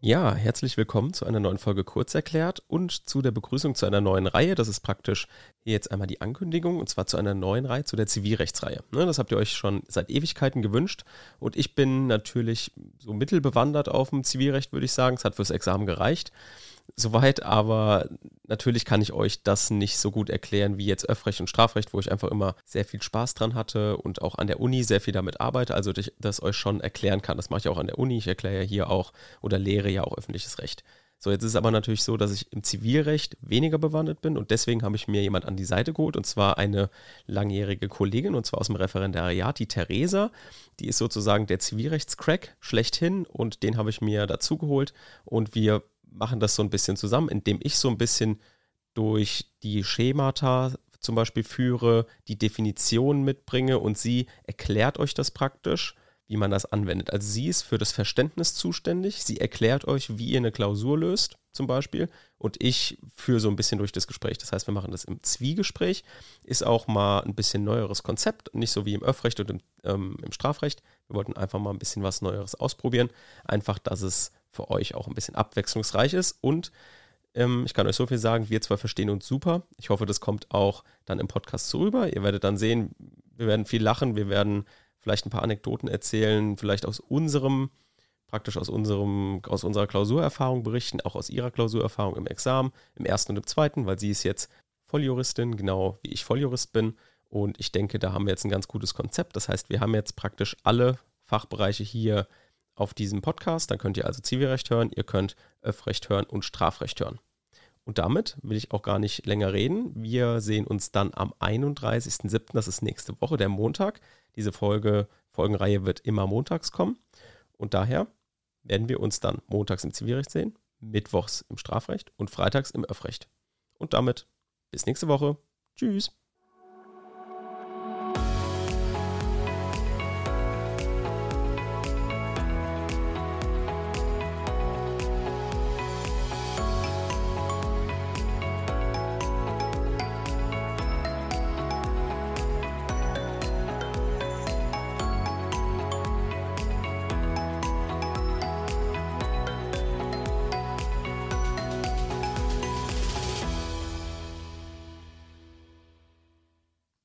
Ja, herzlich willkommen zu einer neuen Folge Kurzerklärt und zu der Begrüßung zu einer neuen Reihe. Das ist praktisch hier jetzt einmal die Ankündigung und zwar zu einer neuen Reihe, zu der Zivilrechtsreihe. Ne, das habt ihr euch schon seit Ewigkeiten gewünscht und ich bin natürlich so mittelbewandert auf dem Zivilrecht, würde ich sagen. Es hat fürs Examen gereicht soweit, aber natürlich kann ich euch das nicht so gut erklären wie jetzt Öffrecht und Strafrecht, wo ich einfach immer sehr viel Spaß dran hatte und auch an der Uni sehr viel damit arbeite, also dass ich das euch schon erklären kann. Das mache ich auch an der Uni, ich erkläre ja hier auch oder lehre ja auch öffentliches Recht. So, jetzt ist es aber natürlich so, dass ich im Zivilrecht weniger bewandert bin und deswegen habe ich mir jemand an die Seite geholt und zwar eine langjährige Kollegin und zwar aus dem Referendariat, die Theresa. Die ist sozusagen der Zivilrechtscrack schlechthin und den habe ich mir dazu geholt und wir machen das so ein bisschen zusammen, indem ich so ein bisschen durch die Schemata zum Beispiel führe, die Definitionen mitbringe und sie erklärt euch das praktisch, wie man das anwendet. Also sie ist für das Verständnis zuständig, sie erklärt euch, wie ihr eine Klausur löst, zum Beispiel, und ich führe so ein bisschen durch das Gespräch. Das heißt, wir machen das im Zwiegespräch, ist auch mal ein bisschen neueres Konzept, nicht so wie im Öffrecht und im, ähm, im Strafrecht. Wir wollten einfach mal ein bisschen was Neueres ausprobieren, einfach, dass es für euch auch ein bisschen abwechslungsreich ist. Und ähm, ich kann euch so viel sagen, wir zwei verstehen uns super. Ich hoffe, das kommt auch dann im Podcast so rüber. Ihr werdet dann sehen, wir werden viel lachen, wir werden vielleicht ein paar Anekdoten erzählen, vielleicht aus unserem, praktisch aus unserem, aus unserer Klausurerfahrung berichten, auch aus ihrer Klausurerfahrung im Examen, im ersten und im zweiten, weil sie ist jetzt Volljuristin, genau wie ich Volljurist bin. Und ich denke, da haben wir jetzt ein ganz gutes Konzept. Das heißt, wir haben jetzt praktisch alle Fachbereiche hier auf diesem Podcast. Dann könnt ihr also Zivilrecht hören, ihr könnt Öffrecht hören und Strafrecht hören. Und damit will ich auch gar nicht länger reden. Wir sehen uns dann am 31.07., das ist nächste Woche, der Montag. Diese Folge, Folgenreihe wird immer montags kommen. Und daher werden wir uns dann montags im Zivilrecht sehen, mittwochs im Strafrecht und freitags im Öffrecht. Und damit bis nächste Woche. Tschüss.